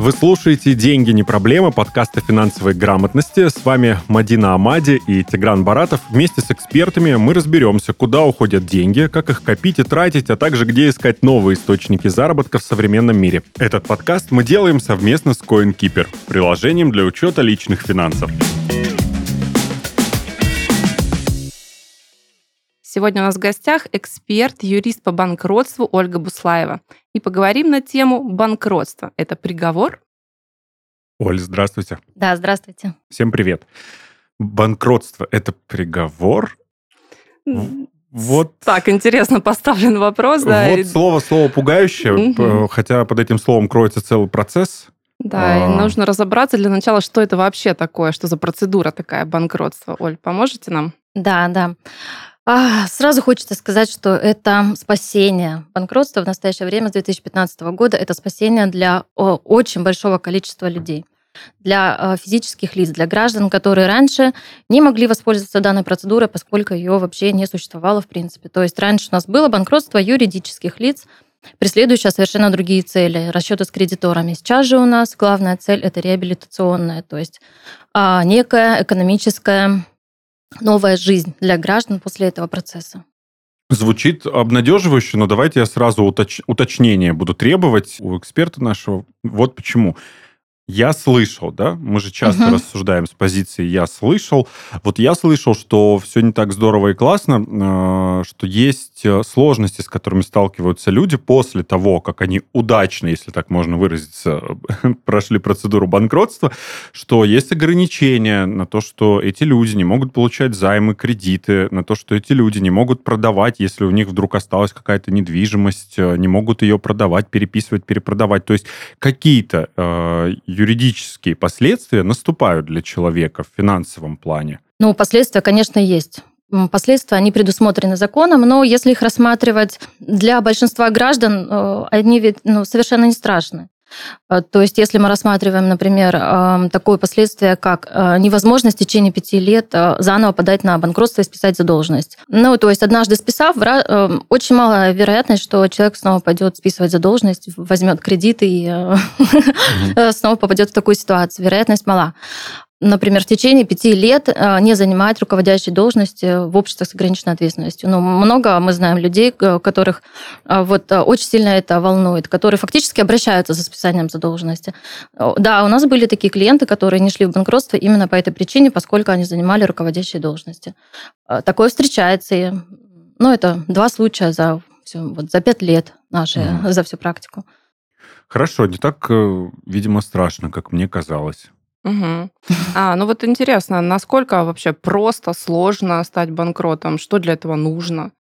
Вы слушаете «Деньги не проблема» подкаста финансовой грамотности. С вами Мадина Амади и Тигран Баратов. Вместе с экспертами мы разберемся, куда уходят деньги, как их копить и тратить, а также где искать новые источники заработка в современном мире. Этот подкаст мы делаем совместно с CoinKeeper, приложением для учета личных финансов. Сегодня у нас в гостях эксперт, юрист по банкротству Ольга Буслаева. И поговорим на тему банкротства. Это приговор? Оль, здравствуйте. Да, здравствуйте. Всем привет. Банкротство – это приговор? Вот. Так, интересно поставлен вопрос. Да. Вот слово-слово пугающее, угу. хотя под этим словом кроется целый процесс. Да, а... и нужно разобраться для начала, что это вообще такое, что за процедура такая банкротства. Оль, поможете нам? Да, да. А, сразу хочется сказать, что это спасение. Банкротство в настоящее время с 2015 года это спасение для очень большого количества людей для а, физических лиц, для граждан, которые раньше не могли воспользоваться данной процедурой, поскольку ее вообще не существовало в принципе. То есть раньше у нас было банкротство юридических лиц, преследующее совершенно другие цели, расчеты с кредиторами. Сейчас же у нас главная цель – это реабилитационная, то есть а, некая экономическая новая жизнь для граждан после этого процесса. Звучит обнадеживающе, но давайте я сразу уточ... уточнение буду требовать у эксперта нашего. Вот почему. Я слышал, да, мы же часто uh-huh. рассуждаем с позиции «я слышал». Вот я слышал, что все не так здорово и классно, э, что есть э, сложности, с которыми сталкиваются люди после того, как они удачно, если так можно выразиться, прошли процедуру банкротства, что есть ограничения на то, что эти люди не могут получать займы, кредиты, на то, что эти люди не могут продавать, если у них вдруг осталась какая-то недвижимость, э, не могут ее продавать, переписывать, перепродавать. То есть какие-то юридические последствия наступают для человека в финансовом плане? Ну, последствия, конечно, есть. Последствия, они предусмотрены законом, но если их рассматривать для большинства граждан, э, они ведь ну, совершенно не страшны. Э, то есть, если мы рассматриваем, например, такое последствие, как э, невозможность в течение пяти лет э, заново подать на банкротство и списать задолженность. Ну, то есть, однажды списав, очень малая вероятность, что человек снова пойдет списывать задолженность, возьмет кредит и снова попадет в такую ситуацию. Вероятность мала например, в течение пяти лет э, не занимать руководящей должности в обществах с ограниченной ответственностью. Но ну, много мы знаем людей, которых э, вот э, очень сильно это волнует, которые фактически обращаются за списанием задолженности. Да, у нас были такие клиенты, которые не шли в банкротство именно по этой причине, поскольку они занимали руководящие должности. Такое встречается. И, ну, это два случая за, все, вот, за пять лет нашей, mm. за всю практику. Хорошо, не так, видимо, страшно, как мне казалось. Угу. А, ну вот интересно, насколько вообще просто, сложно стать банкротом? Что для этого нужно?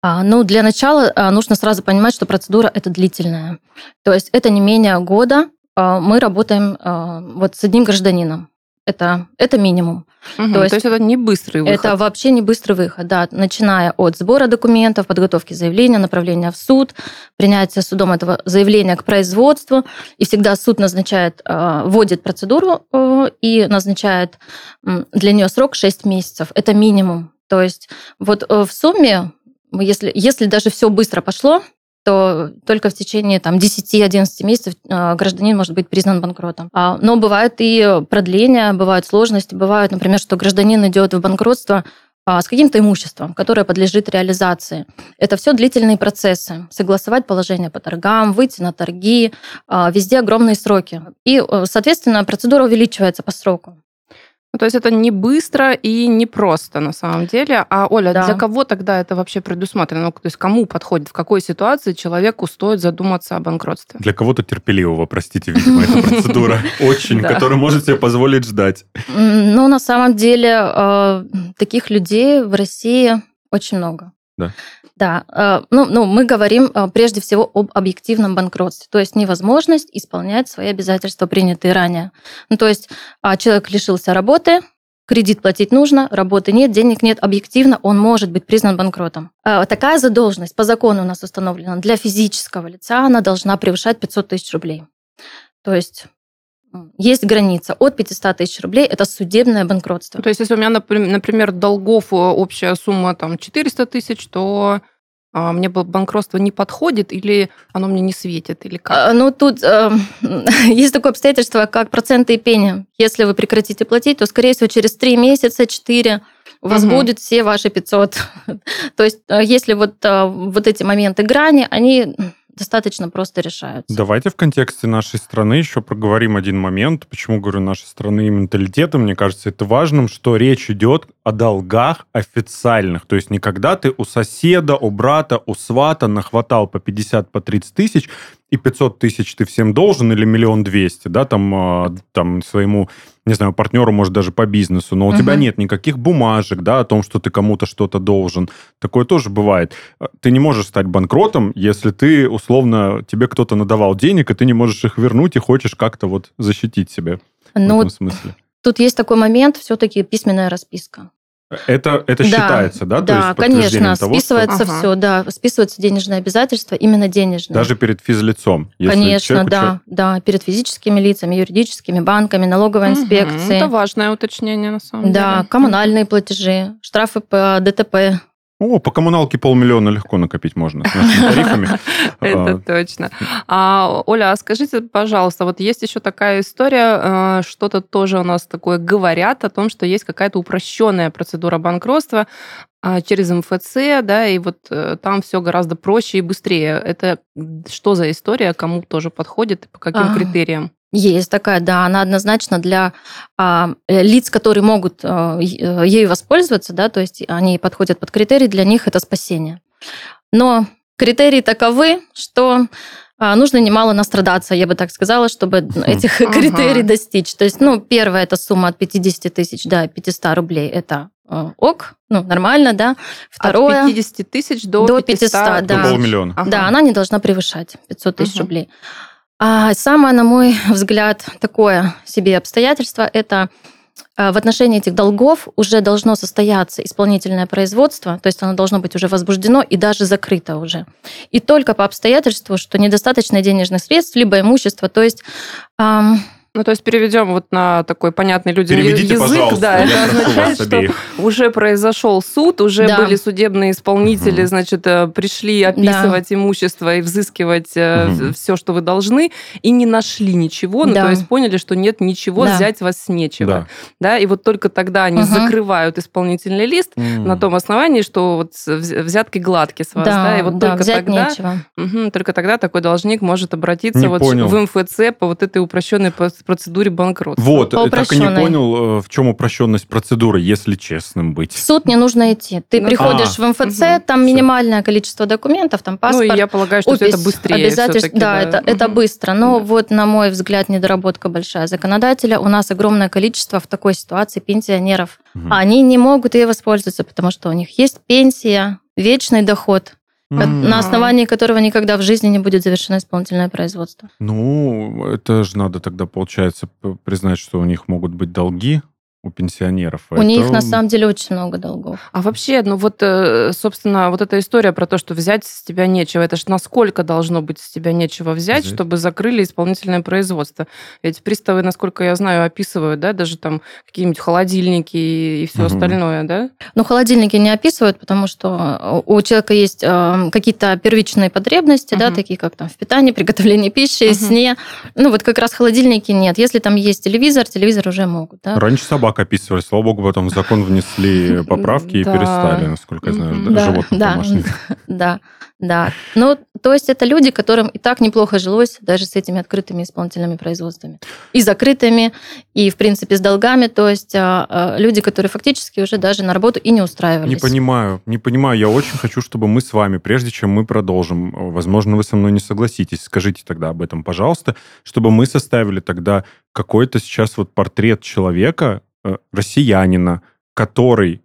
А, ну, для начала а, нужно сразу понимать, что процедура это длительная. То есть это не менее года. А, мы работаем а, вот с одним гражданином. Это, это минимум. Угу, то, есть, то есть это не быстрый выход? Это вообще не быстрый выход, да. Начиная от сбора документов, подготовки заявления, направления в суд, принятия судом этого заявления к производству. И всегда суд назначает, э, вводит процедуру э, и назначает для нее срок 6 месяцев. Это минимум. То есть вот э, в сумме, если, если даже все быстро пошло, то только в течение там, 10-11 месяцев а, гражданин может быть признан банкротом. А, но бывают и продления, бывают сложности, бывают, например, что гражданин идет в банкротство а, с каким-то имуществом, которое подлежит реализации. Это все длительные процессы. Согласовать положение по торгам, выйти на торги, везде огромные сроки. И, э, соответственно, процедура увеличивается по сроку. Ну, то есть это не быстро и не просто на самом деле. А, Оля, да. для кого тогда это вообще предусмотрено? Ну, то есть кому подходит, в какой ситуации человеку стоит задуматься о банкротстве? Для кого-то терпеливого, простите, видимо, эта процедура очень, который может себе позволить ждать. Ну, на самом деле, э, таких людей в России очень много. Да. Да, э, ну, ну, мы говорим э, прежде всего об объективном банкротстве, то есть невозможность исполнять свои обязательства, принятые ранее. Ну, то есть а, человек лишился работы, кредит платить нужно, работы нет, денег нет, объективно он может быть признан банкротом. Такая задолженность по закону у нас установлена для физического лица, она должна превышать 500 тысяч рублей. То есть есть граница от 500 тысяч рублей, это судебное банкротство. То есть, если у меня, например, долгов э, общая сумма там 400 тысяч, то а мне банкротство не подходит или оно мне не светит, или как? А, ну, тут э, есть такое обстоятельство, как проценты и пени. Если вы прекратите платить, то, скорее всего, через 3 месяца, 4 у вас угу. будет все ваши 500. то есть, э, если вот, э, вот эти моменты грани, они достаточно просто решаются. Давайте в контексте нашей страны еще проговорим один момент. Почему говорю нашей страны и менталитета? Мне кажется, это важным, что речь идет о долгах официальных. То есть не когда ты у соседа, у брата, у свата нахватал по 50, по 30 тысяч, и 500 тысяч ты всем должен, или миллион двести, да, там, а, там своему, не знаю, партнеру, может, даже по бизнесу, но у uh-huh. тебя нет никаких бумажек, да, о том, что ты кому-то что-то должен. Такое тоже бывает. А, ты не можешь стать банкротом, если ты, условно, тебе кто-то надавал денег, и ты не можешь их вернуть, и хочешь как-то вот защитить себя ну, в этом смысле. Тут есть такой момент, все-таки письменная расписка. Это, это да, считается, да? Да, То есть конечно, того, списывается что... все, да, списываются денежные обязательства, именно денежные. Даже перед физлицом? Конечно, да, человек... да, перед физическими лицами, юридическими, банками, налоговой угу, инспекцией. Это важное уточнение, на самом да, деле. Да, коммунальные платежи, штрафы по ДТП, о, по коммуналке полмиллиона легко накопить можно с нашими тарифами. Это а, точно. А, Оля, а скажите, пожалуйста, вот есть еще такая история, а, что-то тоже у нас такое говорят о том, что есть какая-то упрощенная процедура банкротства через МФЦ, да, и вот э, там все гораздо проще и быстрее. Это что за история, кому тоже подходит по каким критериям? Есть такая, да, она однозначно для а, э, лиц, которые могут а, ею воспользоваться, да, то есть они подходят под критерии, для них это спасение. Но критерии таковы, что а, нужно немало настрадаться, я бы так сказала, чтобы этих ага. критерий достичь. То есть, ну, первая это сумма от 50 тысяч до 500 рублей, это ок, ну, нормально, да. Второе... От 50 тысяч до, до 500, 500 да. До полмиллиона. Ага. Да, она не должна превышать 500 тысяч ага. рублей. А самое, на мой взгляд, такое себе обстоятельство – это а, в отношении этих долгов уже должно состояться исполнительное производство, то есть оно должно быть уже возбуждено и даже закрыто уже. И только по обстоятельству, что недостаточно денежных средств, либо имущества, то есть ну, то есть переведем вот на такой понятный людям Переведите, язык. Да, это означает, что уже произошел суд, уже да. были судебные исполнители, угу. значит, э, пришли описывать да. имущество и взыскивать угу. все, что вы должны, и не нашли ничего. Ну, да. то есть поняли, что нет ничего, да. взять вас с нечего. Да. да. И вот только тогда они угу. закрывают исполнительный лист угу. на том основании, что вот взятки гладкие с вас. Да, да и вот да, только взять тогда, нечего. Угу, только тогда такой должник может обратиться вот в МФЦ по вот этой упрощенной процедуре банкротства. Вот, По так и не понял, э, в чем упрощенность процедуры, если честным быть. В суд не нужно идти. Ты ну, приходишь а, в МФЦ, угу, там все. минимальное количество документов, там паспорт, Ну, и я полагаю, что опись, это быстрее обязательств. Да, да, это, угу. это быстро. Но да. вот, на мой взгляд, недоработка большая законодателя. У нас огромное количество в такой ситуации пенсионеров. Угу. Они не могут ей воспользоваться, потому что у них есть пенсия, вечный доход mm. на основании которого никогда в жизни не будет завершено исполнительное производство. Ну, это же надо тогда, получается, признать, что у них могут быть долги, у пенсионеров. У это... них на самом деле очень много долгов. А вообще, ну вот, э, собственно, вот эта история про то, что взять с тебя нечего, это же насколько должно быть с тебя нечего взять, взять, чтобы закрыли исполнительное производство? Ведь приставы, насколько я знаю, описывают, да, даже там какие-нибудь холодильники и все угу. остальное, да? Ну, холодильники не описывают, потому что у человека есть э, какие-то первичные потребности, угу. да, такие как там в питании, приготовлении пищи, угу. сне. Ну, вот как раз холодильники нет. Если там есть телевизор, телевизор уже могут, да. Раньше собака описывали. Слава богу, потом в закон внесли поправки и перестали, насколько я знаю, животных домашних. Да, да. Ну, то есть это люди, которым и так неплохо жилось даже с этими открытыми исполнительными производствами. И закрытыми, и, в принципе, с долгами. То есть а, а, люди, которые фактически уже даже на работу и не устраивались. Не понимаю, не понимаю. Я очень хочу, чтобы мы с вами, прежде чем мы продолжим, возможно, вы со мной не согласитесь, скажите тогда об этом, пожалуйста, чтобы мы составили тогда какой-то сейчас вот портрет человека, Э, россиянина, который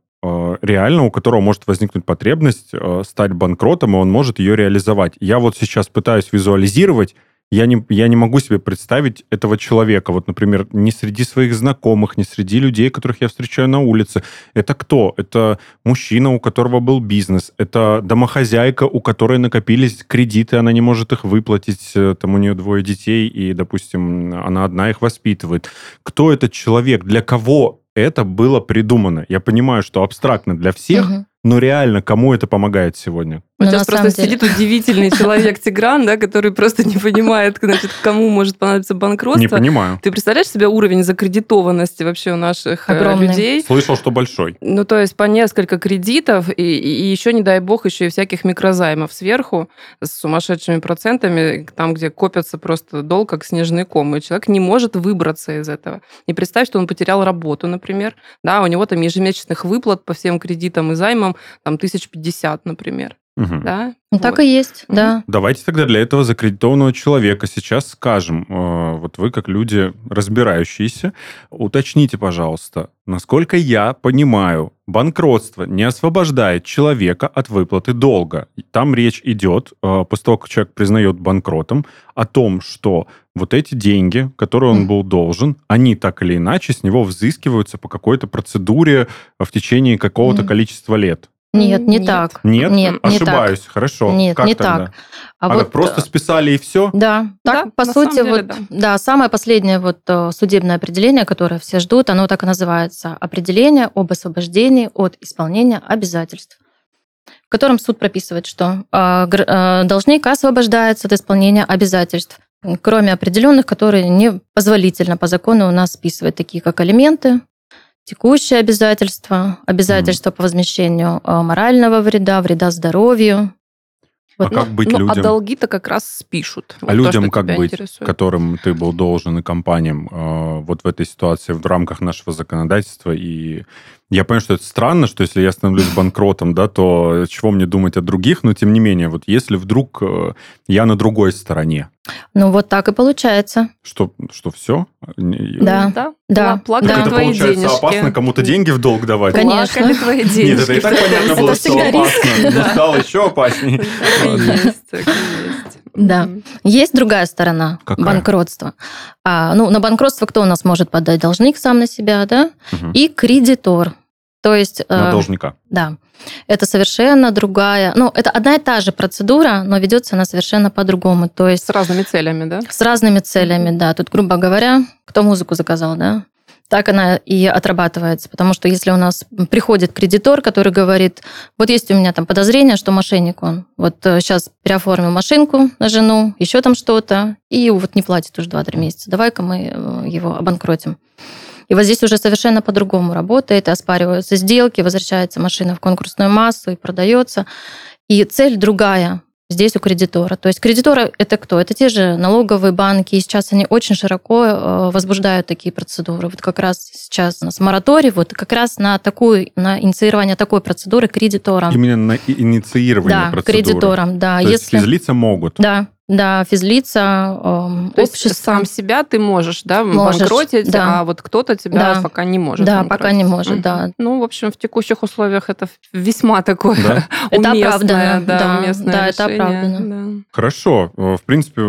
реально, у которого может возникнуть потребность э, стать банкротом, и он может ее реализовать. Я вот сейчас пытаюсь визуализировать, я не, я не могу себе представить этого человека. Вот, например, не среди своих знакомых, не среди людей, которых я встречаю на улице. Это кто? Это мужчина, у которого был бизнес. Это домохозяйка, у которой накопились кредиты, она не может их выплатить. Там у нее двое детей, и, допустим, она одна их воспитывает. Кто этот человек? Для кого это было придумано? Я понимаю, что абстрактно для всех, угу но реально, кому это помогает сегодня? Вот сейчас просто деле... сидит удивительный человек Тигран, да, который просто не понимает, значит, кому может понадобиться банкротство. Не понимаю. Ты представляешь себе уровень закредитованности вообще у наших э, Огромный. людей? Слышал, что большой. Ну, то есть по несколько кредитов, и, и еще, не дай бог, еще и всяких микрозаймов сверху с сумасшедшими процентами, там, где копятся просто долг, как снежный ком, и человек не может выбраться из этого. И представь, что он потерял работу, например, да, у него там ежемесячных выплат по всем кредитам и займам там тысяч пятьдесят, например. Угу. Да? Ну, так и есть, угу. да. Давайте тогда для этого закредитованного человека сейчас скажем, э, вот вы как люди разбирающиеся, уточните, пожалуйста, насколько я понимаю, банкротство не освобождает человека от выплаты долга. Там речь идет, э, после того, как человек признает банкротом, о том, что вот эти деньги, которые он был должен, они так или иначе с него взыскиваются по какой-то процедуре в течение какого-то количества лет. Нет, не нет. так. Нет? Нет, Ошибаюсь. Не так. Хорошо. Нет, как не тогда? так. А, а вот просто э, списали и все? Да. Так, да, по сути, деле, вот, да. да, самое последнее вот э, судебное определение, которое все ждут, оно так и называется. Определение об освобождении от исполнения обязательств в котором суд прописывает, что э, должник освобождается от исполнения обязательств, кроме определенных, которые не позволительно по закону у нас списывать, такие как алименты, текущие обязательства, обязательства mm. по возмещению э, морального вреда, вреда здоровью. А вот. как быть ну, а людям? А долги-то как раз спишут. А вот людям то, как быть, интересует. которым ты был должен и компаниям э, вот в этой ситуации в рамках нашего законодательства и я понимаю, что это странно, что если я становлюсь банкротом, да, то чего мне думать о других, но тем не менее, вот если вдруг э, я на другой стороне. Ну вот так и получается. Что, что все? Да, да. да. Плакали да. это твои получается денежки. опасно кому-то деньги в долг давать? Конечно. Плакали твои денежки. Нет, это и так понятно было, что опасно. Но стало еще опаснее. Есть, Да. Есть другая сторона Какая? банкротства. А, ну, на банкротство кто у нас может подать? Должник сам на себя, да? Угу. И кредитор. То есть... На э, должника. Да. Это совершенно другая... Ну, это одна и та же процедура, но ведется она совершенно по-другому. То есть... С разными целями, да? С разными целями, да. Тут, грубо говоря, кто музыку заказал, да? так она и отрабатывается. Потому что если у нас приходит кредитор, который говорит, вот есть у меня там подозрение, что мошенник он, вот сейчас э, переоформил машинку на жену, еще там что-то, и вот не платит уже 2-3 месяца, давай-ка мы э, его обанкротим. И вот здесь уже совершенно по-другому работает, оспариваются сделки, возвращается машина в конкурсную массу и продается. И цель другая здесь у кредитора. То есть кредиторы это кто? Это те же налоговые банки. И сейчас они очень широко э, возбуждают такие процедуры. Вот как раз сейчас у нас мораторий, вот как раз на такую, на инициирование такой процедуры кредиторам. Именно на инициирование да, процедуры. кредиторам, да. То Если... есть физлица могут. Да, да, физлица, э, То общество. сам себя ты можешь, да, можешь, банкротить, да. а вот кто-то тебя да. пока не может. Да, пока не может, да. Ну, в общем, в текущих условиях это весьма такое да? это оправданно, да, да, уместное да, это оправданно. Да. Хорошо, э, в принципе,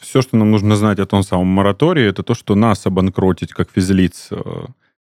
все, что нам нужно знать о том самом моратории, это то, что нас обанкротить как физлиц э,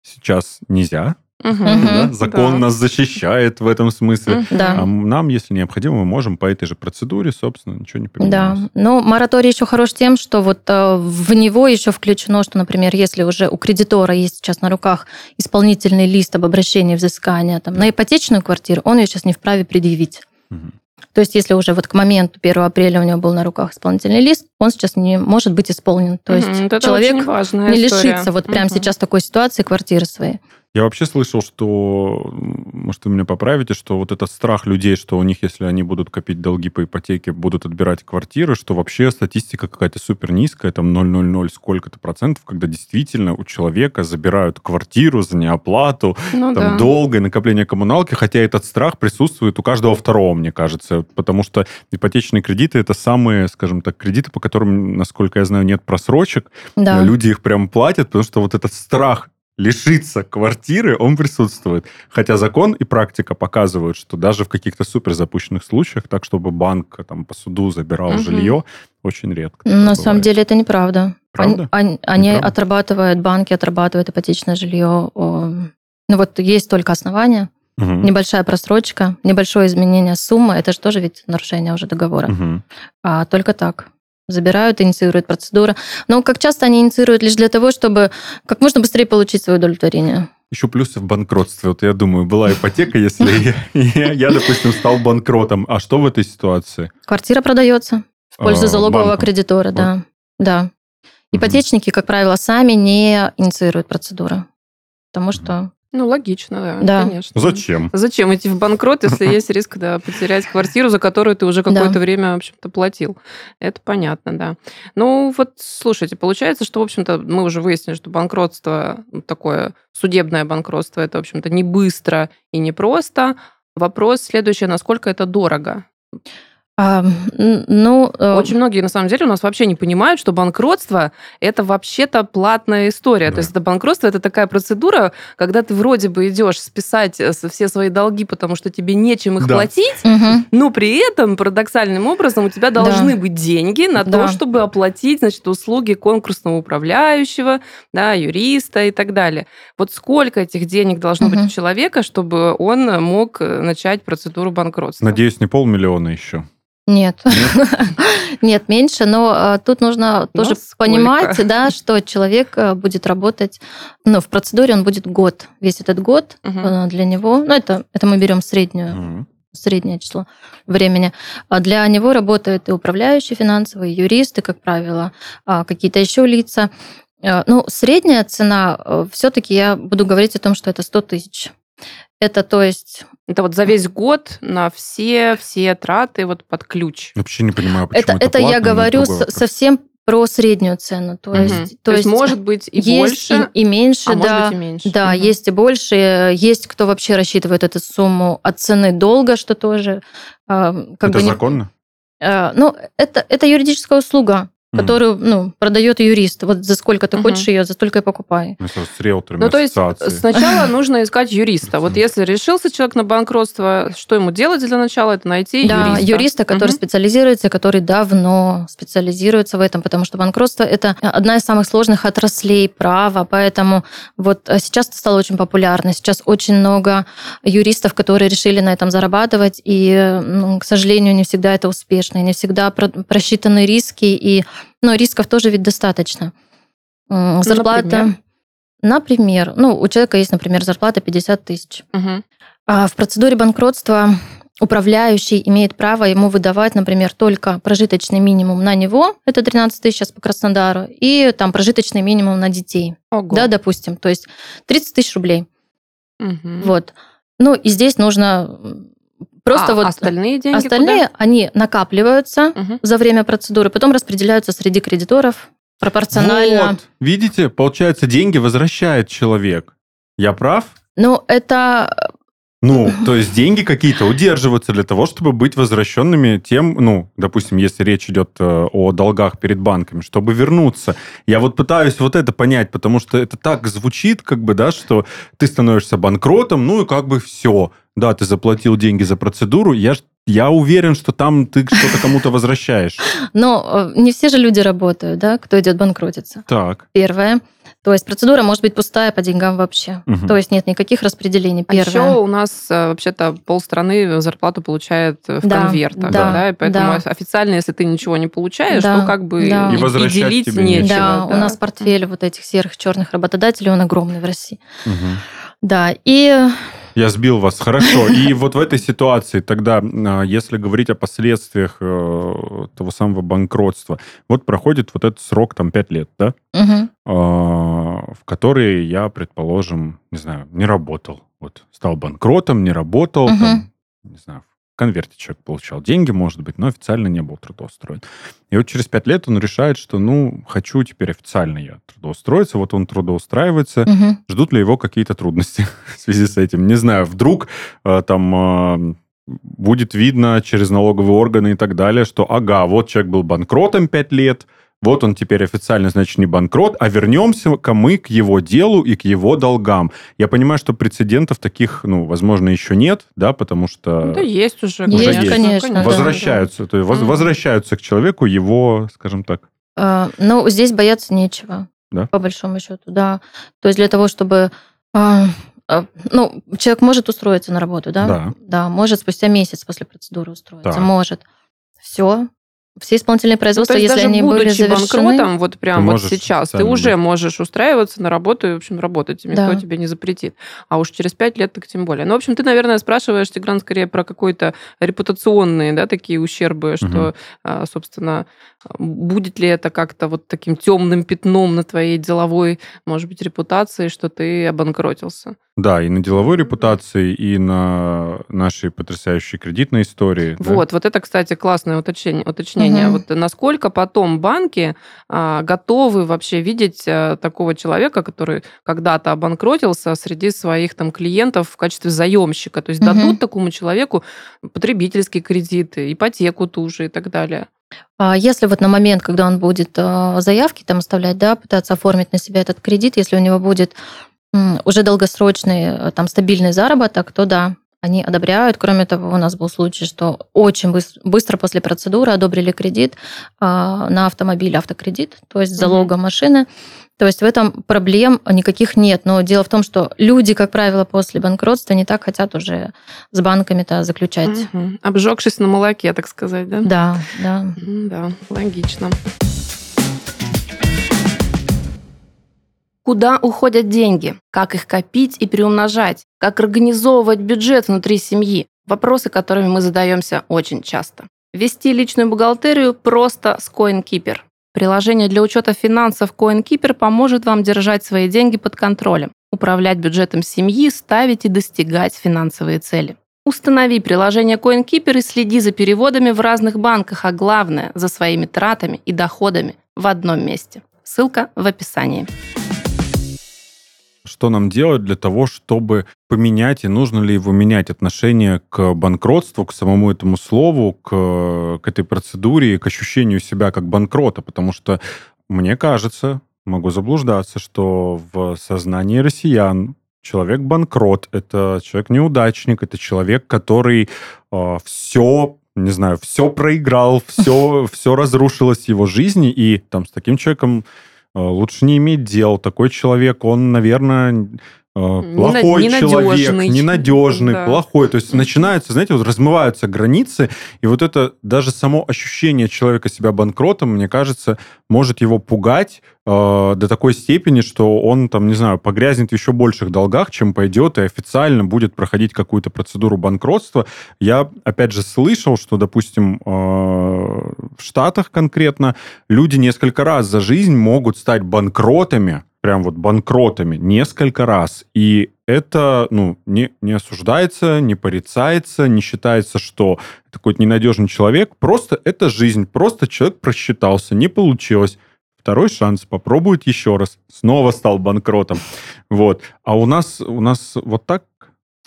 сейчас нельзя, Угу, да? Закон да. нас защищает в этом смысле. Да. А нам, если необходимо, мы можем по этой же процедуре, собственно, ничего не поменялось. Да. Но мораторий еще хорош тем, что вот э, в него еще включено, что, например, если уже у кредитора есть сейчас на руках исполнительный лист об обращении взыскания там, на ипотечную квартиру, он ее сейчас не вправе предъявить. Угу. То есть, если уже вот к моменту 1 апреля у него был на руках исполнительный лист, он сейчас не может быть исполнен. То есть, угу, человек не история. лишится вот угу. прямо сейчас такой ситуации квартиры своей. Я вообще слышал, что, может, вы меня поправите, что вот этот страх людей, что у них, если они будут копить долги по ипотеке, будут отбирать квартиры, что вообще статистика какая-то супер низкая, там 0,00 сколько-то процентов, когда действительно у человека забирают квартиру за неоплату, ну, там да. долгое накопление коммуналки, хотя этот страх присутствует у каждого второго, мне кажется, потому что ипотечные кредиты это самые, скажем так, кредиты, по которым, насколько я знаю, нет просрочек. Да. Люди их прям платят, потому что вот этот страх лишиться квартиры, он присутствует. Хотя закон и практика показывают, что даже в каких-то супер запущенных случаях, так чтобы банк там по суду забирал угу. жилье, очень редко. На бывает. самом деле это неправда. Правда? Они, они неправда? отрабатывают, банки отрабатывают ипотечное жилье. Ну вот есть только основания, угу. небольшая просрочка, небольшое изменение суммы, это же тоже ведь нарушение уже договора. Угу. А только так забирают, инициируют процедуру. Но как часто они инициируют лишь для того, чтобы как можно быстрее получить свое удовлетворение. Еще плюсы в банкротстве. Вот я думаю, была ипотека, если я, допустим, стал банкротом. А что в этой ситуации? Квартира продается в пользу а, залогового кредитора, да. Да. Ипотечники, как правило, сами не инициируют процедуру. Потому что ну, логично, да, да. конечно. Зачем? Зачем идти в банкрот, если есть риск да, потерять квартиру, за которую ты уже какое-то да. время, в общем-то, платил? Это понятно, да. Ну, вот, слушайте, получается, что, в общем-то, мы уже выяснили, что банкротство, ну, такое судебное банкротство, это, в общем-то, не быстро и не просто. Вопрос следующий, насколько это дорого? А, ну, э, Очень многие, на самом деле, у нас вообще не понимают, что банкротство – это вообще-то платная история. Да. То есть это банкротство – это такая процедура, когда ты вроде бы идешь списать э, все свои долги, потому что тебе нечем их да. платить, угу. но при этом парадоксальным образом у тебя должны да. быть деньги на да. то, чтобы оплатить значит, услуги конкурсного управляющего, да, юриста и так далее. Вот сколько этих денег должно угу. быть у человека, чтобы он мог э, начать процедуру банкротства? Надеюсь, не полмиллиона еще. Нет, нет, меньше, но а, тут нужно тоже понимать, да, что человек а, будет работать, ну, в процедуре он будет год, весь этот год угу. для него, ну, это, это мы берем среднюю, среднее число времени. А для него работают и управляющие финансовые, и юристы, как правило, какие-то еще лица. Ну, средняя цена, все-таки я буду говорить о том, что это 100 тысяч. Это то есть... Это вот за весь год на все, все траты вот под ключ. Вообще не понимаю, почему это, это, это я говорю совсем про среднюю цену. То, угу. есть, то, то есть, может быть, и есть больше, и, и меньше, а да. Может быть, и меньше. Да, угу. есть и больше. Есть кто вообще рассчитывает эту сумму от цены долга, что тоже... А, как это бы законно? Не, а, ну, это, это юридическая услуга которую ну, продает юрист. Вот за сколько ты хочешь ее, за столько и покупай. Ну, с риэлторами ну, то есть сначала нужно искать юриста. Вот если решился человек на банкротство, что ему делать для начала? Это найти да, юриста. юриста, который специализируется, который давно специализируется в этом, потому что банкротство – это одна из самых сложных отраслей права, поэтому вот э, сейчас это стало очень популярно. Сейчас очень много юристов, которые решили на этом зарабатывать, и, ну, к сожалению, не всегда это успешно, не всегда просчитаны риски, и но рисков тоже ведь достаточно. Зарплата... Например? Например, ну, у человека есть, например, зарплата 50 тысяч. Угу. А в процедуре банкротства управляющий имеет право ему выдавать, например, только прожиточный минимум на него, это 13 тысяч сейчас по Краснодару, и там прожиточный минимум на детей. Ого. Да, допустим. То есть 30 тысяч рублей. Угу. Вот. Ну, и здесь нужно Просто а вот остальные деньги Остальные, куда? они накапливаются угу. за время процедуры, потом распределяются среди кредиторов пропорционально. Вот, видите, получается, деньги возвращает человек. Я прав? Ну, это ну, то есть деньги какие-то удерживаются для того, чтобы быть возвращенными тем, ну, допустим, если речь идет э, о долгах перед банками, чтобы вернуться. Я вот пытаюсь вот это понять, потому что это так звучит, как бы, да, что ты становишься банкротом, ну и как бы все. Да, ты заплатил деньги за процедуру, я я уверен, что там ты что-то кому-то возвращаешь. Но э, не все же люди работают, да, кто идет банкротиться. Так. Первое. То есть процедура может быть пустая по деньгам вообще. Угу. То есть нет никаких распределений. Первое. А еще у нас э, вообще-то полстраны зарплату получает в да, конвертах, да, да, и поэтому да. официально, если ты ничего не получаешь, да, то как бы да. и, и делить нечего. Да, да, у нас портфель вот этих серых черных работодателей, он огромный в России. Угу. Да, и я сбил вас, хорошо. И вот в этой ситуации тогда, а, если говорить о последствиях э, того самого банкротства, вот проходит вот этот срок, там, 5 лет, да? Угу. В который я, предположим, не знаю, не работал. Вот стал банкротом, не работал, угу. там, не знаю, конверте человек получал деньги, может быть, но официально не был трудоустроен. И вот через пять лет он решает, что, ну, хочу теперь официально я трудоустроиться. Вот он трудоустраивается. Угу. Ждут ли его какие-то трудности в связи с этим? Не знаю, вдруг э, там э, будет видно через налоговые органы и так далее, что, ага, вот человек был банкротом пять лет, вот он теперь официально, значит, не банкрот, а вернемся-ка мы к его делу и к его долгам. Я понимаю, что прецедентов таких, ну, возможно, еще нет, да, потому что... Да есть уже, уже есть, есть. конечно. Возвращаются, да. то есть mm. возвращаются к человеку его, скажем так. А, ну, здесь бояться нечего, да? по большому счету, да. То есть для того, чтобы... А, а, ну, человек может устроиться на работу, да? Да. Да, может спустя месяц после процедуры устроиться, так. может. Все, все исполнительные производства, ну, если они были завершены... банкротом, вот прям вот сейчас, ты уже можешь устраиваться на работу и, в общем, работать, никто да. тебе не запретит. А уж через пять лет так тем более. Ну, в общем, ты, наверное, спрашиваешь, Тигран, скорее про какой-то репутационные, да, такие ущербы, угу. что, а, собственно, будет ли это как-то вот таким темным пятном на твоей деловой, может быть, репутации, что ты обанкротился? Да, и на деловой репутации, и на нашей потрясающей кредитной истории. Вот, да? вот это, кстати, классное уточнение. уточнение. Угу. Вот насколько потом банки а, готовы вообще видеть а, такого человека, который когда-то обанкротился среди своих там клиентов в качестве заемщика, то есть угу. дадут такому человеку потребительские кредиты, ипотеку ту же и так далее. А если вот на момент, когда он будет а, заявки там оставлять, да, пытаться оформить на себя этот кредит, если у него будет уже долгосрочный, э, там, стабильный заработок, то да, они одобряют. Кроме того, у нас был случай, что очень быстро после процедуры одобрили кредит а, на автомобиль, автокредит, то есть залога угу. машины. То есть в этом проблем никаких нет. Но дело в том, что люди, как правило, после банкротства не так хотят уже с банками-то заключать. Угу. Обжегшись на молоке, так сказать, да? Да, да. Да, логично. Куда уходят деньги? Как их копить и приумножать? Как организовывать бюджет внутри семьи? Вопросы, которыми мы задаемся очень часто. Вести личную бухгалтерию просто с CoinKeeper. Приложение для учета финансов CoinKeeper поможет вам держать свои деньги под контролем, управлять бюджетом семьи, ставить и достигать финансовые цели. Установи приложение CoinKeeper и следи за переводами в разных банках, а главное – за своими тратами и доходами в одном месте. Ссылка в описании что нам делать для того, чтобы поменять, и нужно ли его менять? Отношение к банкротству, к самому этому слову, к, к этой процедуре, к ощущению себя как банкрота, потому что мне кажется, могу заблуждаться, что в сознании россиян человек банкрот, это человек неудачник, это человек, который э, все не знаю, все проиграл, все, все разрушилось в его жизни, и там с таким человеком лучше не иметь дел. Такой человек, он, наверное, Э, плохой ненадежный. человек, ненадежный, да. плохой. То есть начинаются, знаете, вот размываются границы, и вот это даже само ощущение человека себя банкротом, мне кажется, может его пугать э, до такой степени, что он там, не знаю, погрязнет в еще больших долгах, чем пойдет и официально будет проходить какую-то процедуру банкротства. Я, опять же, слышал, что, допустим, э, в Штатах конкретно люди несколько раз за жизнь могут стать банкротами, прям вот банкротами несколько раз. И это ну, не, не осуждается, не порицается, не считается, что это какой-то ненадежный человек. Просто это жизнь. Просто человек просчитался, не получилось. Второй шанс, попробует еще раз. Снова стал банкротом. Вот. А у нас, у нас вот так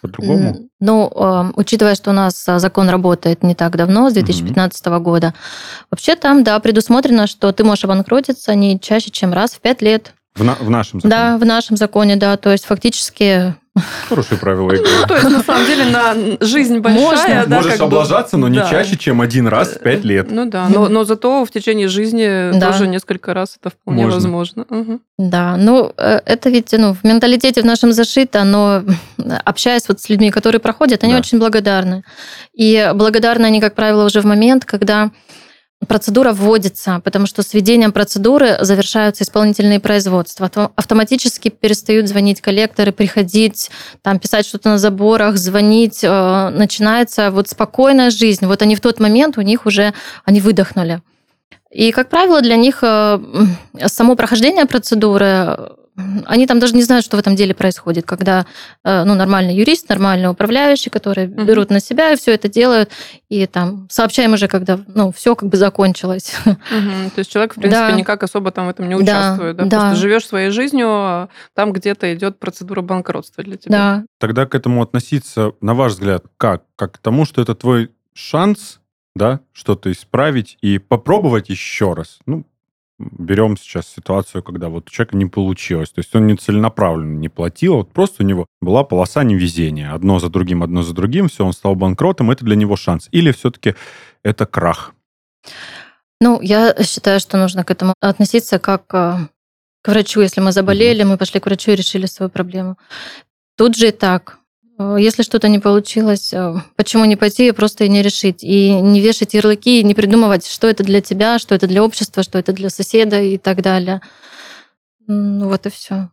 по-другому? Ну, э, учитывая, что у нас а, закон работает не так давно, с 2015 mm-hmm. года, вообще там, да, предусмотрено, что ты можешь обанкротиться не чаще, чем раз в пять лет. В, на, в нашем законе? Да, в нашем законе, да. То есть фактически... Хорошие правила игры. Ну, то есть, на самом деле, на жизнь большая. Можно. Да, Можешь облажаться, но не чаще, чем один раз в пять лет. Ну да, но, но зато в течение жизни да. тоже несколько раз это вполне Можно. возможно. Угу. Да, ну э, это ведь ну, в менталитете в нашем зашито, но общаясь вот с людьми, которые проходят, они да. очень благодарны. И благодарны они, как правило, уже в момент, когда процедура вводится, потому что с введением процедуры завершаются исполнительные производства. Автоматически перестают звонить коллекторы, приходить, там, писать что-то на заборах, звонить. Э, начинается вот спокойная жизнь. Вот они в тот момент, у них уже, они выдохнули. И, как правило, для них э, само прохождение процедуры они там даже не знают, что в этом деле происходит, когда э, ну, нормальный юрист, нормальный управляющий, которые uh-huh. берут на себя и все это делают, и там сообщаем уже, когда ну, все как бы закончилось. Uh-huh. То есть человек, в принципе, да. никак особо там в этом не участвует. Да, да? да. Просто живешь своей жизнью, а там где-то идет процедура банкротства для тебя. Да. Тогда к этому относиться, на ваш взгляд, как? Как к тому, что это твой шанс да, что-то исправить и попробовать еще раз. Ну, берем сейчас ситуацию, когда вот у человека не получилось. То есть он не целенаправленно не платил, вот просто у него была полоса невезения. Одно за другим, одно за другим, все, он стал банкротом, это для него шанс. Или все-таки это крах? Ну, я считаю, что нужно к этому относиться как э, к врачу. Если мы заболели, мы пошли к врачу и решили свою проблему. Тут же и так Если что-то не получилось, почему не пойти и просто не решить? И не вешать ярлыки, не придумывать, что это для тебя, что это для общества, что это для соседа и так далее. Вот и все.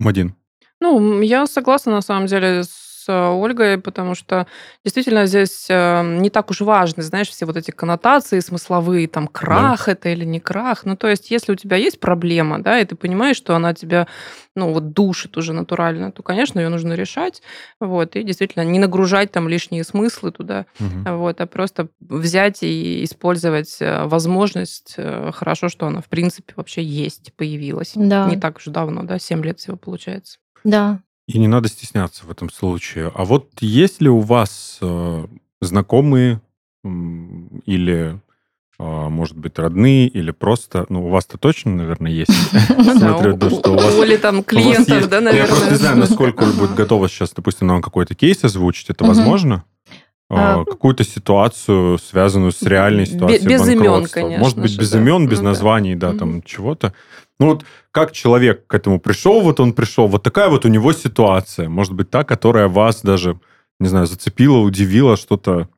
Мадин. Ну, я согласна на самом деле с Ольгой, потому что действительно здесь эм, не так уж важны, знаешь, все вот эти коннотации смысловые, там, крах да. это или не крах. Ну, то есть, если у тебя есть проблема, да, и ты понимаешь, что она тебя, ну, вот душит уже натурально, то, конечно, ее нужно решать, вот, и действительно не нагружать там лишние смыслы туда, угу. вот, а просто взять и использовать э, возможность. Э, хорошо, что она, в принципе, вообще есть, появилась. Да. Не так уж давно, да, 7 лет всего получается. Да, и не надо стесняться в этом случае. А вот есть ли у вас э, знакомые или, э, может быть, родные, или просто... Ну, у вас-то точно, наверное, есть. Смотрю, что у вас... Оли там клиентов, да, наверное. Я просто не знаю, насколько будет готова сейчас, допустим, нам какой-то кейс озвучить. Это возможно? А, какую-то ситуацию, связанную с реальной ситуацией Без имен, конечно. Может быть, без имен, без названий, да, там чего-то. Ну вот как человек к этому пришел, вот он пришел, вот такая вот у него ситуация, может быть, та, которая вас даже, не знаю, зацепила, удивила, что-то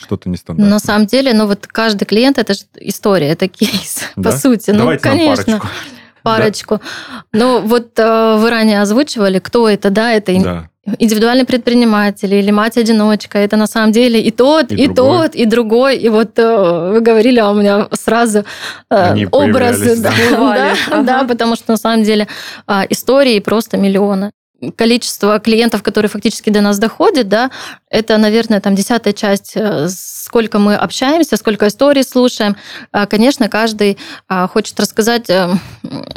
что-то нестандартное. На самом деле, ну вот каждый клиент это же история, это кейс, да? по сути. Ну, Давайте ну, конечно. парочку. Парочку. Да. Ну, вот э, вы ранее озвучивали, кто это, да, это да индивидуальный предприниматель или мать-одиночка. Это на самом деле и тот, и, и тот, и другой. И вот э, вы говорили, а у меня сразу э, образы. Да, да, ага. да, потому что на самом деле э, истории просто миллионы количество клиентов, которые фактически до нас доходят, да, это, наверное, там десятая часть, э, сколько мы общаемся, сколько историй слушаем. А, конечно, каждый а, хочет рассказать, э,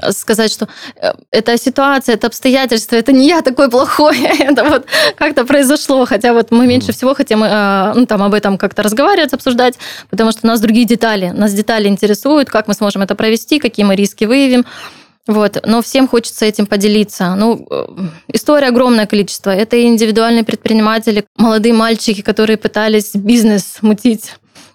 сказать, что э, эта ситуация, это обстоятельства, это не я такой плохой, это вот как-то произошло, хотя вот мы меньше всего хотим ну, там об этом как-то разговаривать, обсуждать, потому что у нас другие детали, нас детали интересуют, как мы сможем это провести, какие мы риски выявим. Вот, но всем хочется этим поделиться. Ну, э, история огромное количество. Это и индивидуальные предприниматели, молодые мальчики, которые пытались бизнес мутить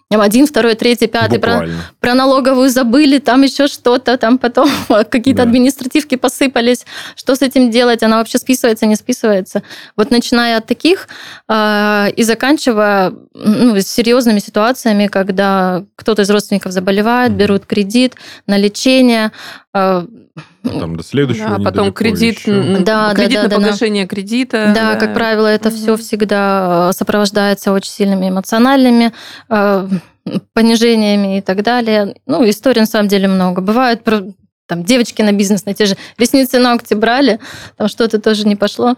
один, второй, третий, пятый. Про, про налоговую забыли, там еще что-то, там потом какие-то да. административки посыпались. Что с этим делать? Она вообще списывается, не списывается? Вот начиная от таких э, и заканчивая ну, серьезными ситуациями, когда кто-то из родственников заболевает, берут кредит на лечение, э, там до следующего. Да, потом кредит, да, кредит да, на да, погашение да. кредита. Да, да, как правило, это угу. все всегда э, сопровождается очень сильными эмоциональными э, понижениями и так далее. Ну, историй на самом деле много. Бывает там девочки на бизнес, на те же ресницы, ногти брали, там что-то тоже не пошло,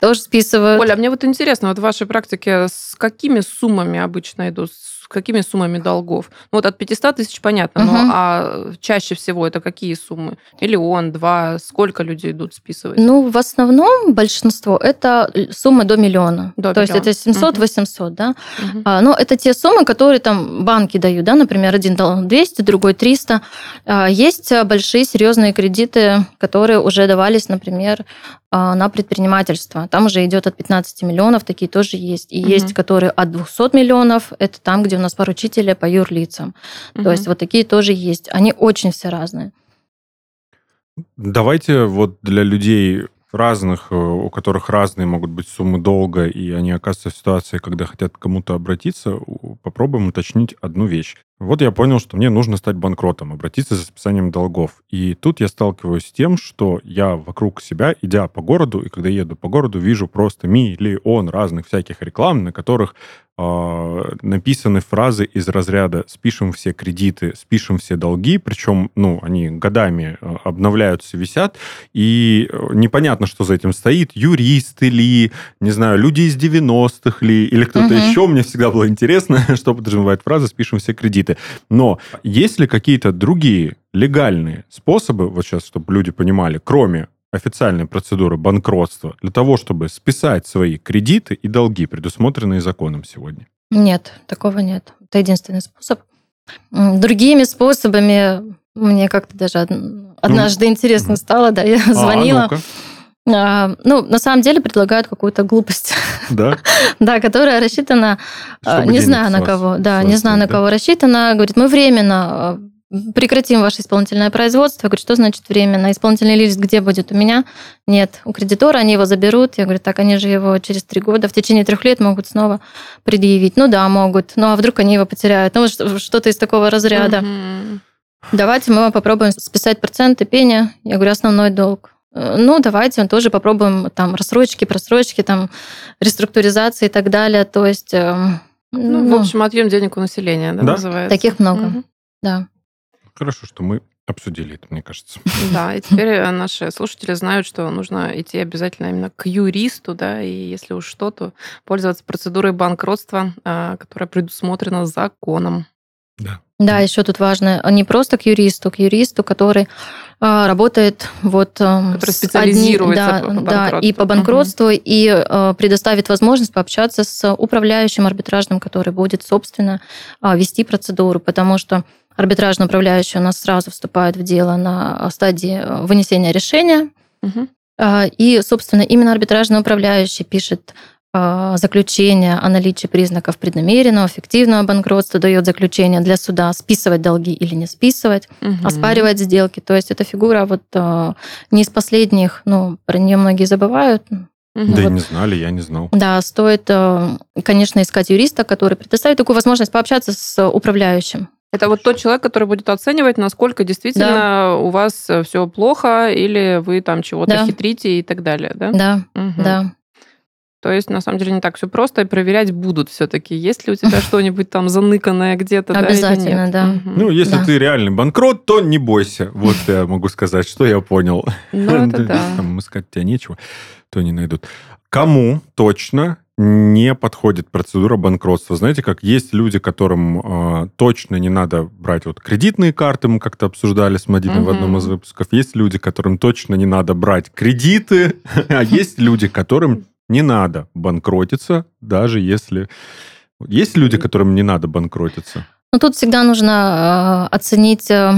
тоже списывают. Оля, а мне вот интересно, вот в вашей практике с какими суммами обычно идут какими суммами долгов? Ну, вот от 500 тысяч понятно, угу. но а чаще всего это какие суммы? Миллион, два? Сколько людей идут списывать? Ну, в основном большинство это суммы до миллиона. До То миллиона. есть это 700-800, угу. да? Угу. А, но это те суммы, которые там банки дают, да, например, один дал 200, другой 300. А, есть большие серьезные кредиты, которые уже давались, например, а, на предпринимательство. Там уже идет от 15 миллионов, такие тоже есть. И угу. есть, которые от 200 миллионов, это там, где у нас поручители по юрлицам. Угу. То есть вот такие тоже есть. Они очень все разные. Давайте вот для людей разных, э, у которых разные могут быть суммы долга, и они оказываются в ситуации, когда хотят к кому-то обратиться, попробуем уточнить одну вещь. Вот я понял, что мне нужно стать банкротом, обратиться за списанием долгов. И тут я сталкиваюсь с тем, что я вокруг себя, идя по городу, и когда еду по городу, вижу просто миллион разных всяких реклам, на которых написаны фразы из разряда «спишем все кредиты, спишем все долги», причем, ну, они годами э, обновляются, висят, и э, непонятно, что за этим стоит, юристы ли, не знаю, люди из 90-х ли, или кто-то угу. еще. Мне всегда было интересно, что подразумевает фраза «спишем все кредиты» кредиты. Но есть ли какие-то другие легальные способы, вот сейчас, чтобы люди понимали, кроме официальной процедуры банкротства, для того, чтобы списать свои кредиты и долги, предусмотренные законом сегодня? Нет, такого нет. Это единственный способ. Другими способами мне как-то даже однажды ну, интересно стало, да, я а, звонила. Ну а, ну, на самом деле предлагают какую-то глупость. Да? да, которая рассчитана, а, не знаю на кого, да, не знаю на кого рассчитана. Говорит, мы временно прекратим ваше исполнительное производство. Я говорю, что значит временно? Исполнительный лист где будет? У меня? Нет. У кредитора они его заберут. Я говорю, так они же его через три года, в течение трех лет могут снова предъявить. Ну да, могут. Ну а вдруг они его потеряют? Ну что-то из такого разряда. Угу. Давайте мы вам попробуем списать проценты пения. Я говорю, основной долг. Э, ну, давайте мы тоже попробуем там рассрочки, просрочки, там реструктуризации и так далее. То есть... Ну, ну в общем, отъем денег у населения, да, да? называется. Таких много, угу. да. Хорошо, что мы обсудили это, мне кажется. Да, и теперь э, наши слушатели знают, что нужно идти обязательно именно к юристу, да, и если уж что, то пользоваться процедурой банкротства, а, которая предусмотрена законом. Да. Да, еще тут важно не просто к юристу, к юристу, который а, работает вот эм, который специализируется одним, да, да, и по банкротству угу. и э, предоставит возможность пообщаться с управляющим арбитражным, который будет собственно а, вести процедуру, потому что арбитражный управляющий у нас сразу вступает в дело на стадии э, вынесения решения. Угу. И, собственно, именно арбитражный управляющий пишет заключение о наличии признаков преднамеренного, фиктивного банкротства, дает заключение для суда списывать долги или не списывать, угу. оспаривать сделки. То есть эта фигура вот не из последних, ну, про нее многие забывают. Да вот. и не знали, я не знал. Да, стоит, конечно, искать юриста, который предоставит такую возможность пообщаться с управляющим. Это вот тот человек, который будет оценивать, насколько действительно да. у вас все плохо, или вы там чего-то да. хитрите и так далее, да? Да, угу. да. То есть, на самом деле, не так все просто, и проверять будут все-таки, есть ли у тебя что-нибудь там заныканное где-то. Обязательно, да. Ну, если ты реальный банкрот, то не бойся. Вот я могу сказать, что я понял. Ну, это да. Там искать тебя нечего, то не найдут. Кому точно не подходит процедура банкротства. Знаете, как есть люди, которым э, точно не надо брать вот кредитные карты, мы как-то обсуждали с Мадиной угу. в одном из выпусков. Есть люди, которым точно не надо брать кредиты, а есть люди, которым не надо банкротиться, даже если... Есть люди, которым не надо банкротиться? Ну, тут всегда нужно э, оценить... Э,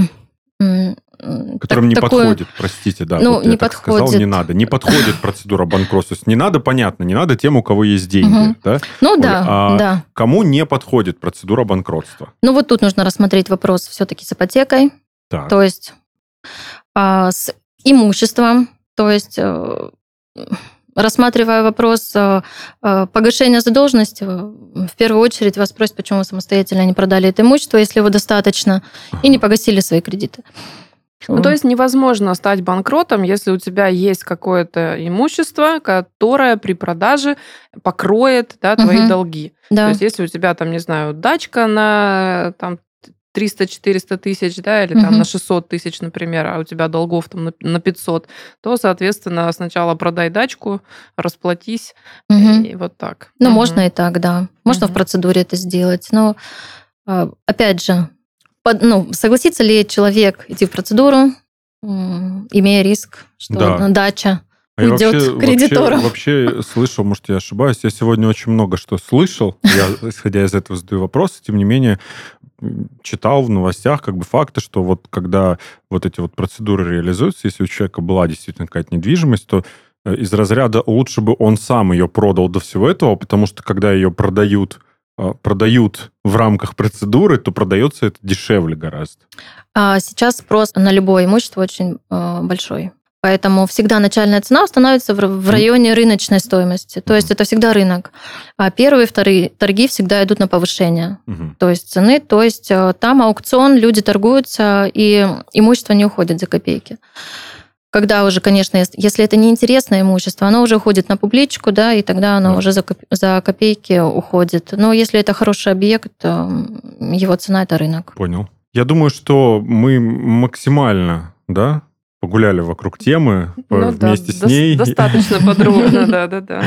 которым не такое... подходит, простите, да. Ну, вот не я подходит. Так сказал, не надо. Не подходит процедура банкротства. Не надо, понятно, не надо тем, у кого есть деньги, угу. да? Ну, Оль, да, а да. Кому не подходит процедура банкротства? Ну, вот тут нужно рассмотреть вопрос все-таки с ипотекой, так. то есть а, с имуществом, то есть э, рассматривая вопрос э, э, погашения задолженности, в первую очередь вас спросят, почему вы самостоятельно не продали это имущество, если его достаточно, и не погасили свои кредиты. Ну, то есть невозможно стать банкротом, если у тебя есть какое-то имущество, которое при продаже покроет да, твои угу. долги. Да. То есть если у тебя там, не знаю, дачка на там, 300-400 тысяч, да, или там угу. на 600 тысяч, например, а у тебя долгов там на 500, то, соответственно, сначала продай дачку, расплатись, угу. и вот так. Ну, угу. можно и так, да. Можно угу. в процедуре это сделать. Но, а, опять же, под, ну, согласится ли человек идти в процедуру, имея риск, что да. дача а уйдет вообще, кредитору. Вообще, вообще слышал, может, я ошибаюсь, я сегодня очень много что слышал, я, исходя из этого, задаю вопросы, тем не менее, читал в новостях как бы факты, что вот когда вот эти вот процедуры реализуются, если у человека была действительно какая-то недвижимость, то э, из разряда лучше бы он сам ее продал до всего этого, потому что когда ее продают продают в рамках процедуры, то продается это дешевле гораздо. А сейчас спрос на любое имущество очень э, большой. Поэтому всегда начальная цена устанавливается в районе рыночной стоимости. То есть это всегда рынок. А первые, вторые торги всегда идут на повышение. Угу. То есть цены. То есть там аукцион, люди торгуются, и имущество не уходит за копейки. Когда уже, конечно, если это неинтересное имущество, оно уже уходит на публичку, да, и тогда оно да. уже за, за копейки уходит. Но если это хороший объект, его цена – это рынок. Понял. Я думаю, что мы максимально да, погуляли вокруг темы ну, вместе да, с ней. Достаточно подробно, да, да, да.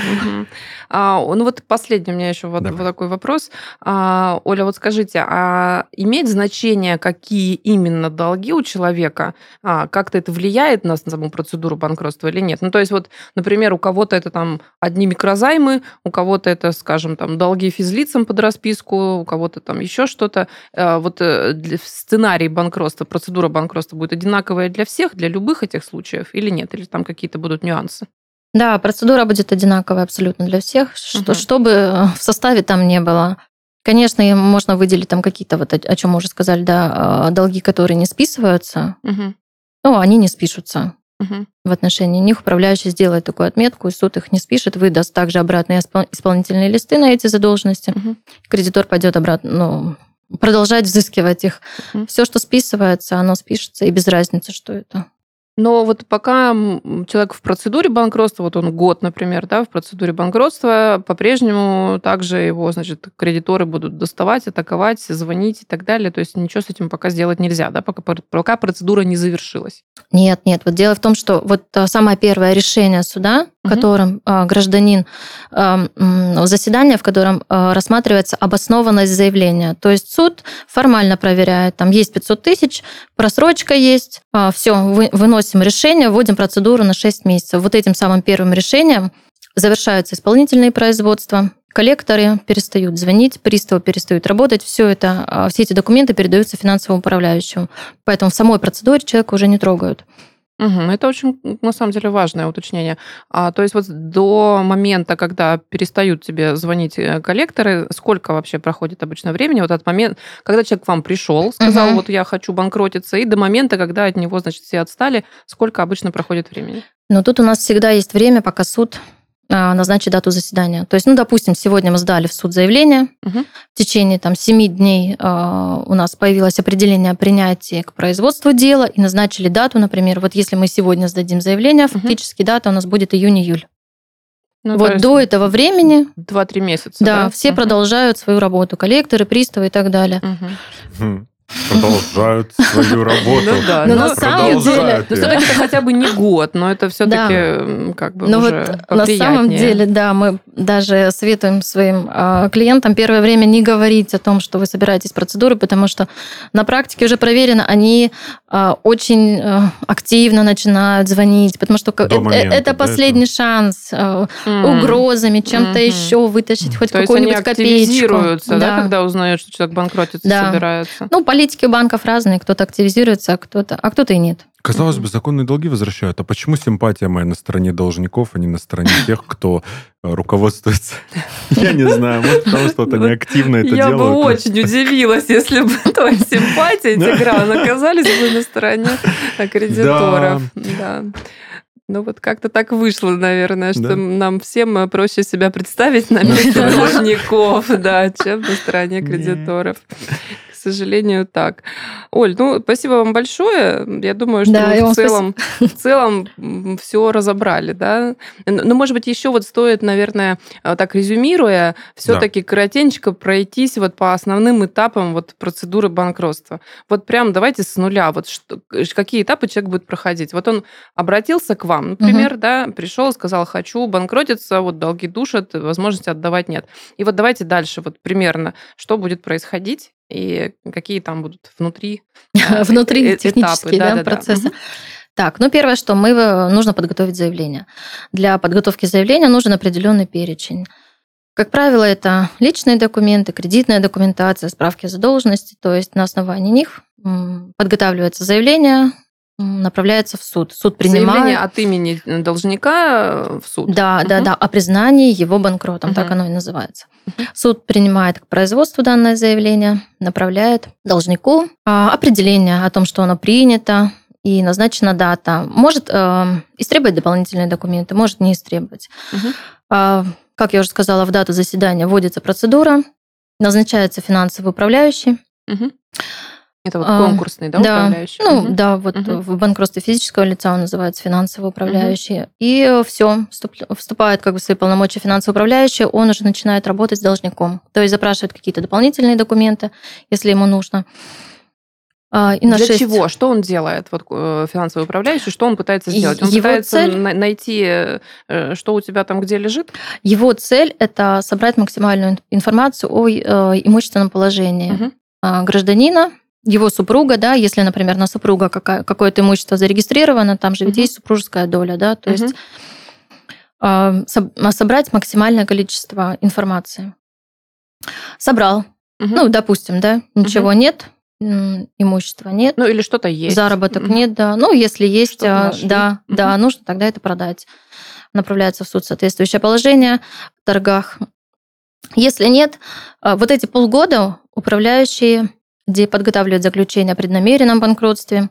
А, ну вот последний у меня еще вот, вот такой вопрос. А, Оля, вот скажите, а имеет значение, какие именно долги у человека? А, как-то это влияет на саму процедуру банкротства или нет? Ну то есть вот, например, у кого-то это там одни микрозаймы, у кого-то это, скажем, там долги физлицам под расписку, у кого-то там еще что-то. А, вот э, сценарий банкротства, процедура банкротства будет одинаковая для всех, для любых любых этих случаев или нет? Или там какие-то будут нюансы? Да, процедура будет одинаковая абсолютно для всех, что, угу. чтобы в составе там не было. Конечно, можно выделить там какие-то, вот о чем мы уже сказали, да, долги, которые не списываются. Угу. Ну, они не спишутся. Угу. В отношении них управляющий сделает такую отметку, и суд их не спишет, выдаст также обратные исполнительные листы на эти задолженности. Угу. Кредитор пойдет обратно, ну, продолжать взыскивать их. Угу. Все, что списывается, оно спишется, и без разницы, что это. Но вот пока человек в процедуре банкротства, вот он год, например, да, в процедуре банкротства, по-прежнему также его, значит, кредиторы будут доставать, атаковать, звонить и так далее. То есть ничего с этим пока сделать нельзя, да, пока, пока процедура не завершилась. Нет, нет. Вот дело в том, что вот э, самое первое решение суда, в котором угу. гражданин, э, заседание, в котором рассматривается обоснованность заявления. То есть суд формально проверяет, там есть 500 тысяч, просрочка есть, все, выносит выносим решение, вводим процедуру на 6 месяцев. Вот этим самым первым решением завершаются исполнительные производства, коллекторы перестают звонить, приставы перестают работать, все это, а, все эти документы передаются финансовому управляющему. Поэтому в самой процедуре человека уже не трогают. Угу, это очень, на самом деле, важное уточнение. А, то есть вот до момента, когда перестают тебе звонить э, коллекторы, сколько вообще проходит обычно времени? Вот от момента, когда человек к вам пришел, сказал, угу. вот я хочу банкротиться, и до момента, когда от него, значит, все отстали, сколько обычно проходит времени? Ну, тут у нас всегда есть время, пока суд назначить дату заседания. То есть, ну, допустим, сегодня мы сдали в суд заявление, угу. в течение там 7 дней э, у нас появилось определение о принятии к производству дела и назначили дату, например, вот если мы сегодня сдадим заявление, угу. фактически дата у нас будет июнь-июль. Ну, вот до этого времени... 2-3 месяца. Да, да? все угу. продолжают свою работу, коллекторы, приставы и так далее. Угу продолжают свою работу. Ну да, но на самом деле... Ну все-таки это хотя бы не год, но это все-таки как бы уже На самом деле, да, мы даже советуем своим а, клиентам первое время не говорить о том, что вы собираетесь процедуры, потому что на практике уже проверено, они а, очень а, активно начинают звонить, потому что это последний шанс угрозами, чем-то еще вытащить хоть какую-нибудь копеечку. да, когда узнают, что человек банкротится, собирается. Ну, политики банков разные, кто-то активизируется, а кто-то, а кто-то и нет. Казалось бы, законные долги возвращают. А почему симпатия моя на стороне должников, а не на стороне тех, кто э, руководствуется? Я не знаю, может, потому что вот они активно это делают. Я бы очень удивилась, если бы твоя симпатия, Тигран, оказались бы на стороне кредиторов. Да. Ну вот как-то так вышло, наверное, что да. нам всем э, проще себя представить на месте должников, да, чем на стороне кредиторов сожалению, так. Olь, ну, спасибо вам большое. Я думаю, что да, в, целом, в целом все разобрали, да. Ну, может быть, еще вот стоит, наверное, э, так резюмируя, все-таки да. коротенько пройтись вот по основным этапам вот процедуры банкротства. Вот прям давайте с нуля, вот что, какие этапы человек будет проходить. Вот он обратился к вам, например, угу. да, пришел, сказал, хочу банкротиться, вот долги душат, возможности отдавать нет. И вот давайте дальше, вот примерно, что будет происходить, и какие там будут внутри а, внутри э, технические этапы, да, процессы. Так, ну первое, что мы э, нужно подготовить заявление. Для подготовки заявления нужен определенный перечень. Как правило, это личные документы, кредитная документация, справки о задолженности, то есть на основании них подготавливается заявление, направляется в суд. Суд принимает... Заявление от имени должника э, в суд. Да, угу. да, да, о признании его банкротом, угу. так оно и называется. Угу. Суд принимает к производству данное заявление, направляет должнику а, определение о том, что оно принято, и назначена дата. Может э, истребовать дополнительные документы, может не истребовать. Угу. А, как я уже сказала, в дату заседания вводится процедура, назначается финансовый управляющий. Угу. Это вот конкурсный, да, да управляющий? Ну, угу. да, вот угу. в банкротстве физического лица он называется финансовый управляющий. Угу. И все, вступает как бы в свои полномочия финансовый управляющий, он уже начинает работать с должником. То есть запрашивает какие-то дополнительные документы, если ему нужно. А, и на Для 6... чего? Что он делает, вот э, финансовый управляющий? Что он пытается сделать? Он Его пытается цель... найти, э, что у тебя там где лежит? Его цель – это собрать максимальную информацию о э, имущественном положении угу. гражданина, его супруга, да, если, например, на супруга какое-то имущество зарегистрировано, там же ведь uh-huh. есть супружеская доля, да, то uh-huh. есть э, собрать максимальное количество информации. Собрал, uh-huh. ну, допустим, да, ничего нет, имущества нет. Ну или что-то есть. Заработок mm-hmm. нет, да. Ну если есть, а, да, mm-hmm. да, нужно тогда это продать. Направляется в суд соответствующее положение в торгах Если нет, вот эти полгода управляющие, где подготавливают заключение о преднамеренном банкротстве,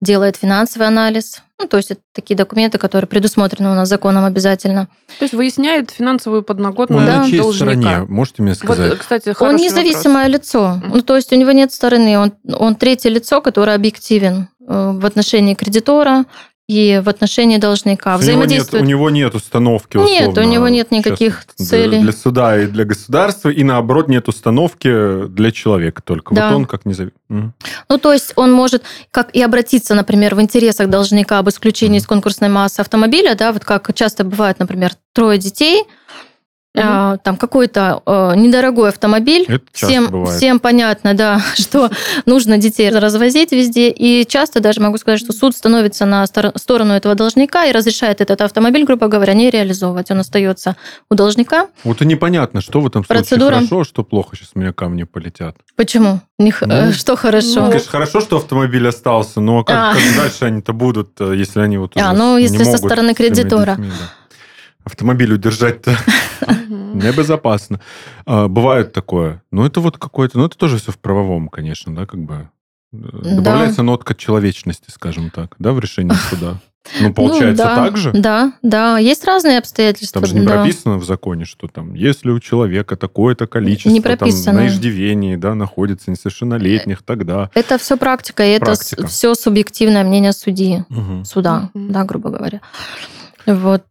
делает финансовый анализ. Ну, то есть это такие документы, которые предусмотрены у нас законом обязательно. То есть выясняет финансовую подноготную да. на должника. стороне? Можете мне сказать? Вот, кстати, он независимое вопрос. лицо. Ну, то есть у него нет стороны. Он, он третье лицо, которое объективен э, в отношении кредитора, и в отношении должника. Взаимодействует... У него нет, у него нет установки, условно, Нет, у него нет никаких целей. Для суда и для государства, и наоборот нет установки для человека только. Да. Вот он как независимый. Ну, то есть он может как и обратиться, например, в интересах должника об исключении угу. из конкурсной массы автомобиля, да, вот как часто бывает, например, трое детей – угу. там какой-то э, недорогой автомобиль. Это всем, всем понятно, да, что нужно детей развозить везде. И часто даже могу сказать, что суд становится на сторону этого должника и разрешает этот автомобиль, грубо говоря, не реализовывать. Он остается у должника. Вот и непонятно, что в этом Процедура... случае хорошо, а что плохо. Сейчас у меня камни полетят. Почему? Не, ну, э, что хорошо? Ну, конечно, хорошо, что автомобиль остался, но как, а. как дальше они-то будут, э, если они вот А, ну, если со стороны кредитора. Детьми, да автомобиль удержать-то небезопасно. А, бывает такое. Но это вот какое-то... Ну, это тоже все в правовом, конечно, да, как бы. Добавляется нотка человечности, скажем так, да, в решении суда. Ну, получается ну, да, так же? Да, да. Есть разные обстоятельства. Там же не да. прописано в законе, что там, если у человека такое-то количество не прописано. там, на иждивении да, находится несовершеннолетних, тогда... Это все практика, и практика. это все субъективное мнение судьи, угу. суда, угу. да, грубо говоря. Вот.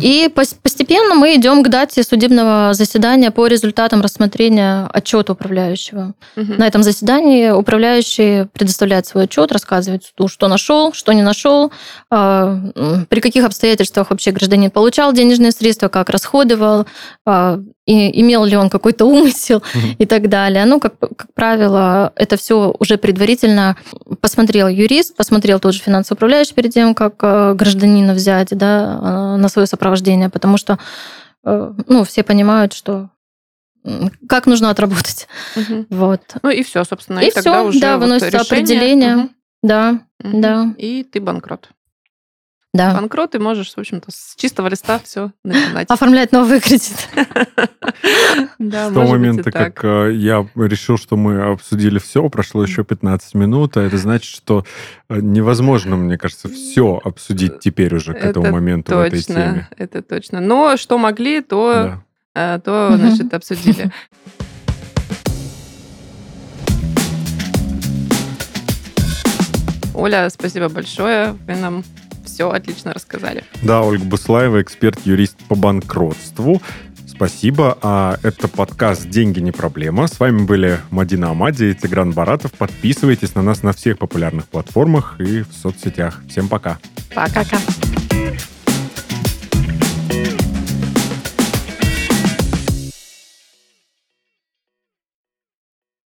И постепенно мы идем к дате судебного заседания по результатам рассмотрения отчета управляющего. Угу. На этом заседании управляющий предоставляет свой отчет, рассказывает суду, что нашел, что не нашел, а, при каких обстоятельствах вообще гражданин получал денежные средства, как расходовал, а, и имел ли он какой-то умысел угу. и так далее. Ну, как, как правило, это все уже предварительно посмотрел юрист, посмотрел тот же финансовый управляющий перед тем, как э, гражданина взять да, э, на свое сопровождение, потому что э, ну, все понимают, что как нужно отработать. Угу. Вот. Ну и все, собственно. И, и тогда все, уже да, вот выносится решение. определение. Угу. Да, угу. да. И ты банкрот да. банкрот, и можешь, в общем-то, с чистого листа все начинать. Оформлять новый кредит. С того момента, как э, я решил, что мы обсудили все, прошло еще 15 минут, а это значит, что э, невозможно, мне кажется, все обсудить теперь уже к этому моменту в этой теме. Это точно. Но что могли, то, э, то значит, обсудили. Оля, спасибо большое. Вы нам все отлично рассказали. Да, Ольга Буслаева, эксперт-юрист по банкротству. Спасибо. А это подкаст «Деньги не проблема». С вами были Мадина Амади и Тигран Баратов. Подписывайтесь на нас на всех популярных платформах и в соцсетях. Всем пока. Пока-пока.